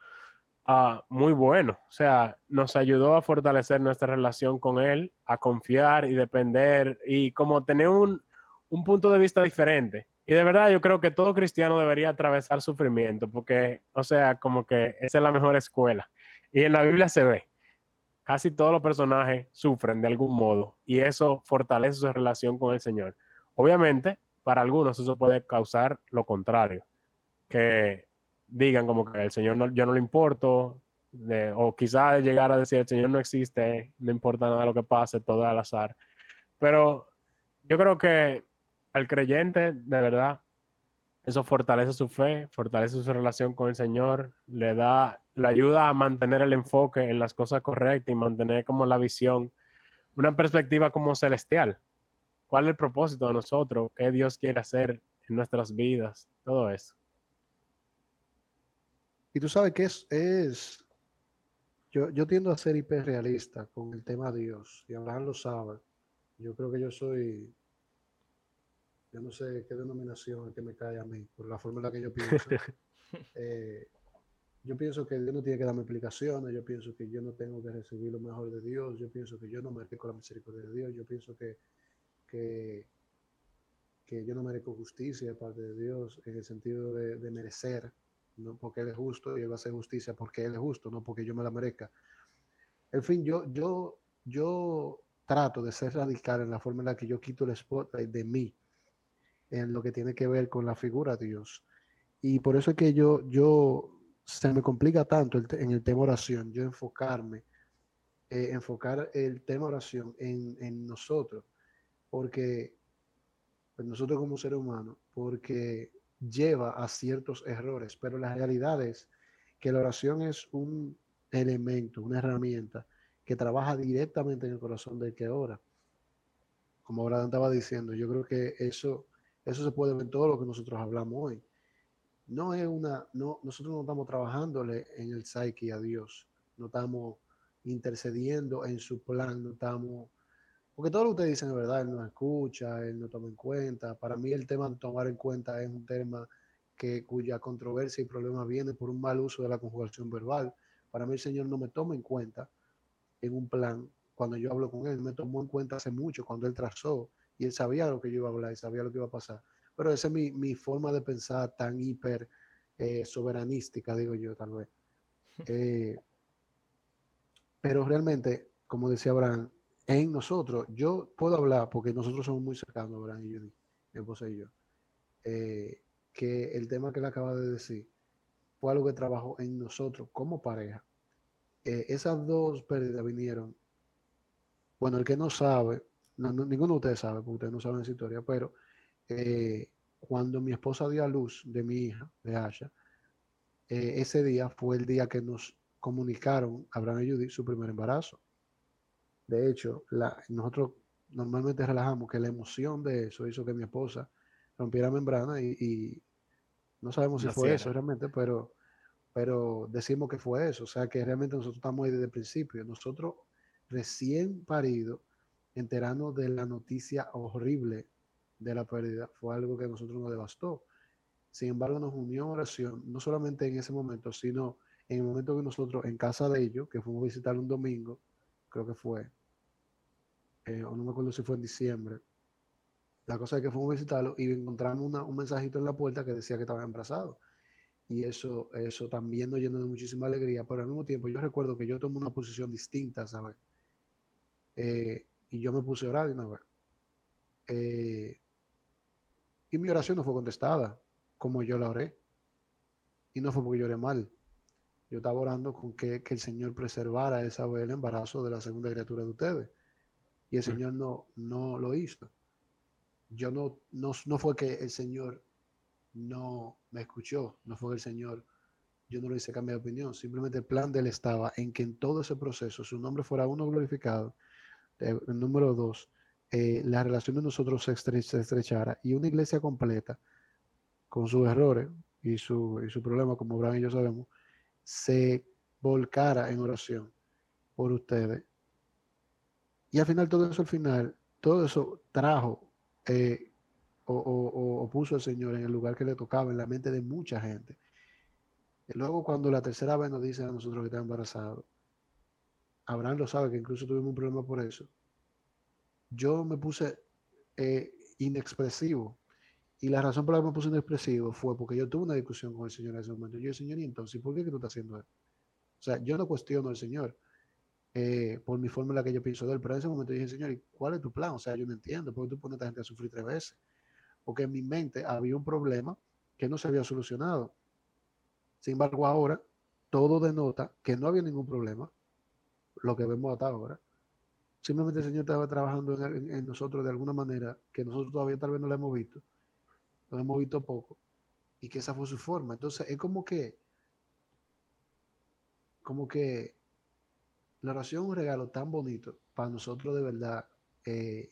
uh, muy bueno. O sea, nos ayudó a fortalecer nuestra relación con Él, a confiar y depender y como tener un, un punto de vista diferente. Y de verdad yo creo que todo cristiano debería atravesar sufrimiento porque, o sea, como que es la mejor escuela. Y en la Biblia se ve, casi todos los personajes sufren de algún modo y eso fortalece su relación con el Señor. Obviamente, para algunos eso puede causar lo contrario, que digan como que el Señor no, yo no le importo, o quizás llegar a decir el Señor no existe, no importa nada lo que pase, todo al azar. Pero yo creo que al creyente, de verdad, eso fortalece su fe, fortalece su relación con el Señor, le da, le ayuda a mantener el enfoque en las cosas correctas y mantener como la visión, una perspectiva como celestial. ¿Cuál es el propósito de nosotros? ¿Qué Dios quiere hacer en nuestras vidas? Todo eso. Y tú sabes que es, es yo, yo tiendo a ser hiperrealista con el tema de Dios, y Abraham lo sabe. Yo creo que yo soy, yo no sé qué denominación es que me cae a mí, por la forma en la que yo pienso. Eh, yo pienso que Dios no tiene que darme explicaciones, yo pienso que yo no tengo que recibir lo mejor de Dios, yo pienso que yo no merezco la misericordia de Dios, yo pienso que, que, que yo no merezco justicia de parte de Dios en el sentido de, de merecer no porque Él es justo y Él va a hacer justicia porque Él es justo, no porque yo me la merezca. En fin, yo, yo, yo trato de ser radical en la forma en la que yo quito el spotlight de mí, en lo que tiene que ver con la figura de Dios. Y por eso es que yo, yo se me complica tanto en el tema oración, yo enfocarme, eh, enfocar el tema oración en, en nosotros, porque pues nosotros como seres humanos, porque lleva a ciertos errores, pero la realidad es que la oración es un elemento, una herramienta que trabaja directamente en el corazón del que ora. Como ahora estaba diciendo, yo creo que eso, eso se puede ver en todo lo que nosotros hablamos hoy. No es una, no, nosotros no estamos trabajándole en el psyche a Dios, no estamos intercediendo en su plan, no estamos porque todo lo que ustedes dicen es verdad, él no escucha, él no toma en cuenta. Para mí el tema de tomar en cuenta es un tema que, cuya controversia y problema viene por un mal uso de la conjugación verbal. Para mí el Señor no me toma en cuenta en un plan cuando yo hablo con él, me tomó en cuenta hace mucho cuando él trazó y él sabía lo que yo iba a hablar y sabía lo que iba a pasar. Pero esa es mi, mi forma de pensar tan hiper eh, soberanística, digo yo, tal vez. Eh, pero realmente, como decía Abraham, en nosotros, yo puedo hablar porque nosotros somos muy cercanos, Abraham y Judy, mi esposa y yo, eh, que el tema que él acaba de decir fue algo que trabajó en nosotros como pareja. Eh, esas dos pérdidas vinieron, bueno, el que no sabe, ninguno de ustedes sabe, porque ustedes no saben esa historia, pero eh, cuando mi esposa dio a luz de mi hija, de Asha, ese día fue el día que nos comunicaron, Abraham y Judy, su primer embarazo. De hecho, la, nosotros normalmente relajamos que la emoción de eso hizo que mi esposa rompiera membrana y, no sabemos si fue eso realmente, pero, pero decimos que fue eso. O sea que realmente nosotros estamos ahí desde el principio. Nosotros recién parido, enterarnos de la noticia horrible de la pérdida, fue algo que a nosotros nos devastó. Sin embargo, nos unió en oración, no solamente en ese momento, sino en el momento que nosotros, en casa de ellos, que fuimos a visitar un domingo, creo que fue, eh, o no me acuerdo si fue en diciembre. La cosa es que fuimos a visitarlo y encontramos un mensajito en la puerta que decía que estaba embarazado. y eso, eso también nos llenó de muchísima alegría, pero al mismo tiempo yo recuerdo que yo tomé una posición distinta, ¿sabes? Eh, y yo me puse a orar de una vez. Y mi oración no fue contestada como yo la oré. Y no fue porque yo oré mal. Yo estaba orando con que, que el Señor preservara esa vez el embarazo de la segunda criatura de ustedes. Y el Señor no, no lo hizo. Yo no, no, no fue que el Señor no me escuchó, no fue que el Señor, yo no le hice cambiar de opinión, simplemente el plan de él estaba en que en todo ese proceso su nombre fuera uno glorificado, el número dos, eh, la relación de nosotros se, estrechara y una iglesia completa, con sus errores y su, y su problema, como Abraham y yo sabemos, se volcara en oración por ustedes. Y al final, todo eso, al final, todo eso trajo eh, o, puso al Señor en el lugar que le tocaba en la mente de mucha gente. Y luego cuando la tercera vez nos dice a nosotros que está embarazado, Abraham lo sabe que incluso tuvimos un problema por eso. Yo me puse eh, inexpresivo. Y la razón por la que me puse inexpresivo fue porque yo tuve una discusión con el Señor en ese momento. Yo, Señor, ¿y entonces por qué que tú estás haciendo esto? O sea, yo no cuestiono al Señor eh, por mi forma en la que yo pienso de él, pero en ese momento dije, Señor, ¿y cuál es tu plan? O sea, yo no entiendo, ¿por qué tú pones a esta gente a sufrir tres veces? porque en mi mente había un problema que no se había solucionado. Sin embargo, ahora todo denota que no había ningún problema, lo que vemos hasta ahora. Simplemente el Señor estaba trabajando en, nosotros de alguna manera que nosotros todavía tal vez no lo hemos visto, lo hemos visto poco, y que esa fue su forma. Entonces es como que, como que la oración es un regalo tan bonito para nosotros de verdad. Eh,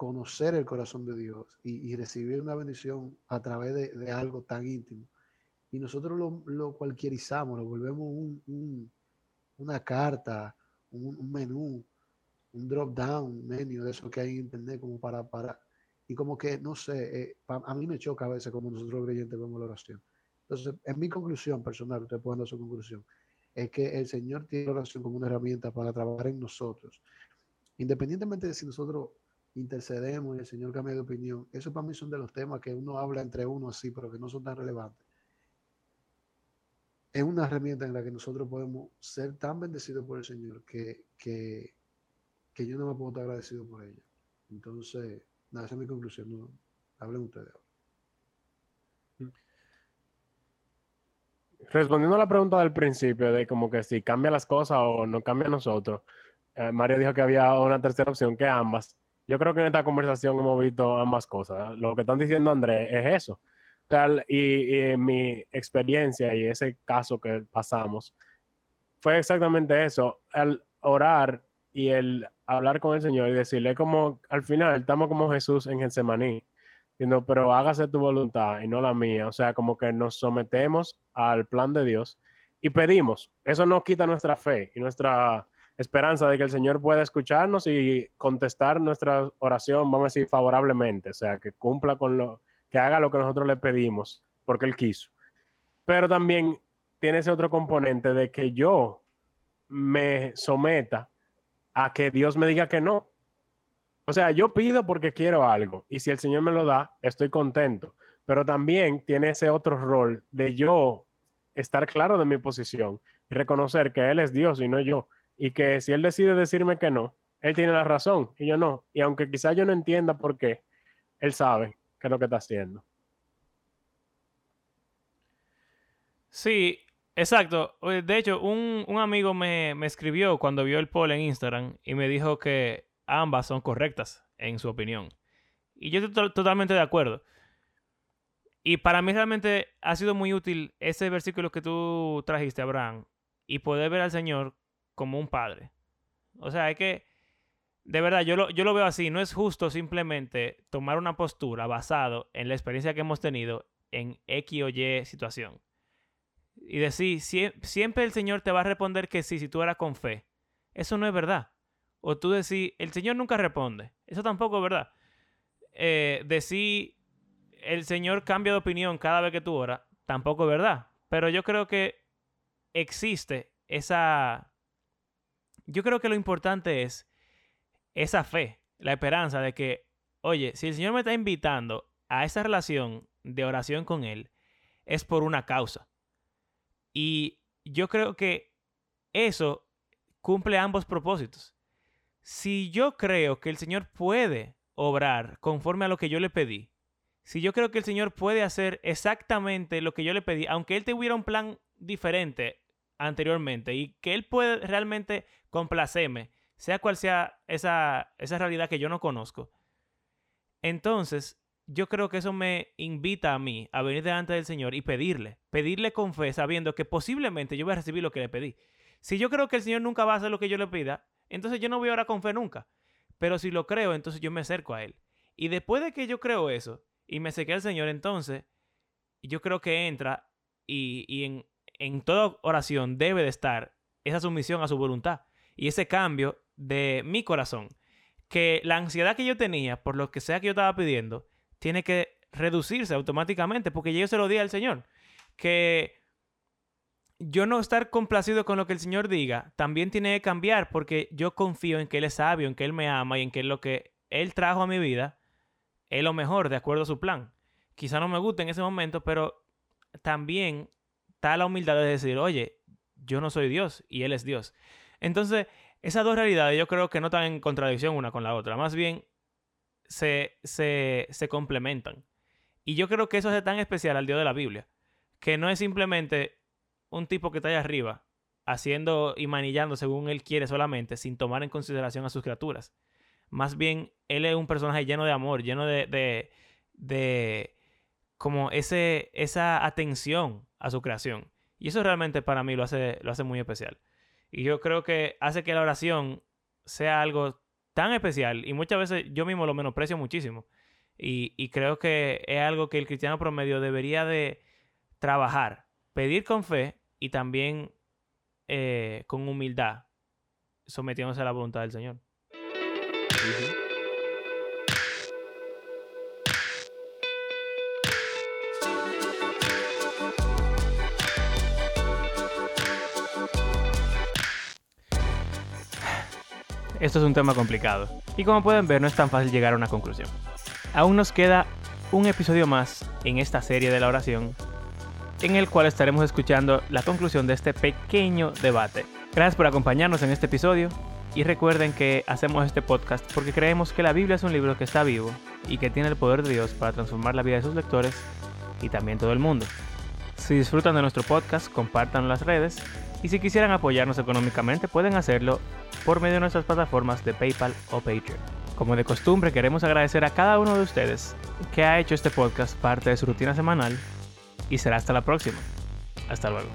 conocer el corazón de Dios y, recibir una bendición a través de, algo tan íntimo. Y nosotros lo, lo cualquierizamos, lo volvemos un, una carta, un, menú, un drop down menú de eso que hay en internet como para y como que, no sé, eh, a mí me choca a veces como nosotros creyentes vemos la oración. Entonces, en mi conclusión personal, ustedes pueden dar su conclusión, es que el Señor tiene la oración como una herramienta para trabajar en nosotros. Independientemente de si nosotros intercedemos y el Señor cambia de opinión. Eso para mí son de los temas que uno habla entre uno así, pero que no son tan relevantes. Es una herramienta en la que nosotros podemos ser tan bendecidos por el Señor que, que, que yo no me puedo estar agradecido por ella. Entonces, nada, esa es mi conclusión. No, hablen ustedes ahora. Respondiendo a la pregunta del principio de como que si cambia las cosas o no cambia nosotros, eh, Mario dijo que había una tercera opción que ambas yo creo que en esta conversación hemos visto ambas cosas. Lo que están diciendo Andrés es eso. Y, mi experiencia y ese caso que pasamos, fue exactamente eso. El orar y el hablar con el Señor y decirle como, al final, estamos como Jesús en Getsemaní, diciendo, pero hágase tu voluntad y no la mía. O sea, como que nos sometemos al plan de Dios y pedimos. Eso no quita nuestra fe y nuestra esperanza de que el Señor pueda escucharnos y contestar nuestra oración, vamos a decir, favorablemente, o sea, que cumpla con lo, que haga lo que nosotros le pedimos, porque Él quiso. Pero también tiene ese otro componente de que yo me someta a que Dios me diga que no. O sea, yo pido porque quiero algo y si el Señor me lo da, estoy contento. Pero también tiene ese otro rol de yo estar claro de mi posición y reconocer que Él es Dios y no yo y que si él decide decirme que no, él tiene la razón y yo no. Y aunque quizás yo no entienda por qué, él sabe qué es lo que está haciendo. Sí, exacto. De hecho, un, amigo me, escribió cuando vio el poll en Instagram y me dijo que ambas son correctas, en su opinión. Y yo estoy totalmente de acuerdo. Y para mí realmente ha sido muy útil ese versículo que tú trajiste, Abraham, y poder ver al Señor como un padre. O sea, es que, de verdad, yo lo, yo lo veo así. No es justo simplemente tomar una postura basado en la experiencia que hemos tenido en X o Y situación. Y decir, siempre el Señor te va a responder que sí, si tú eras con fe. Eso no es verdad. O tú decís, el Señor nunca responde. Eso tampoco es verdad. Eh, decir, el Señor cambia de opinión cada vez que tú oras, tampoco es verdad. Pero yo creo que existe esa, yo creo que lo importante es esa fe, la esperanza de que, oye, si el Señor me está invitando a esa relación de oración con Él, es por una causa. Y yo creo que eso cumple ambos propósitos. Si yo creo que el Señor puede obrar conforme a lo que yo le pedí, si yo creo que el Señor puede hacer exactamente lo que yo le pedí, aunque Él tuviera un plan diferente anteriormente y que Él puede realmente complacerme, sea cual sea esa, esa realidad que yo no conozco, entonces yo creo que eso me invita a mí a venir delante del Señor y pedirle, pedirle con fe, sabiendo que posiblemente yo voy a recibir lo que le pedí. Si yo creo que el Señor nunca va a hacer lo que yo le pida, entonces yo no voy a orar con fe nunca. Pero si lo creo, entonces yo me acerco a Él. Y después de que yo creo eso y me acerqué al Señor, entonces yo creo que entra y, en, en toda oración debe de estar esa sumisión a su voluntad y ese cambio de mi corazón. Que la ansiedad que yo tenía por lo que sea que yo estaba pidiendo tiene que reducirse automáticamente porque yo se lo di al Señor. Que yo no estar complacido con lo que el Señor diga también tiene que cambiar porque yo confío en que Él es sabio, en que Él me ama y en que lo que Él trajo a mi vida es lo mejor de acuerdo a su plan. Quizá no me guste en ese momento, pero también está la humildad de decir, oye, yo no soy Dios y Él es Dios. Entonces, esas dos realidades yo creo que no están en contradicción una con la otra, más bien se, se, complementan. Y yo creo que eso es tan especial al Dios de la Biblia, que no es simplemente un tipo que está allá arriba, haciendo y manillando según él quiere solamente, sin tomar en consideración a sus criaturas. Más bien, él es un personaje lleno de amor, lleno de, de, de como ese, esa atención a su creación. Y eso realmente para mí lo hace, lo hace muy especial. Y yo creo que hace que la oración sea algo tan especial y muchas veces yo mismo lo menosprecio muchísimo. Y, y creo que es algo que el cristiano promedio debería de trabajar, pedir con fe y también eh, con humildad, sometiéndose a la voluntad del Señor. Esto es un tema complicado y como pueden ver no es tan fácil llegar a una conclusión. Aún nos queda un episodio más en esta serie de la oración en el cual estaremos escuchando la conclusión de este pequeño debate. Gracias por acompañarnos en este episodio y recuerden que hacemos este podcast porque creemos que la Biblia es un libro que está vivo y que tiene el poder de Dios para transformar la vida de sus lectores y también todo el mundo. Si disfrutan de nuestro podcast, compartan las redes y si quisieran apoyarnos económicamente pueden hacerlo por medio de nuestras plataformas de PayPal o Patreon. Como de costumbre, queremos agradecer a cada uno de ustedes que ha hecho este podcast parte de su rutina semanal y será hasta la próxima. Hasta luego.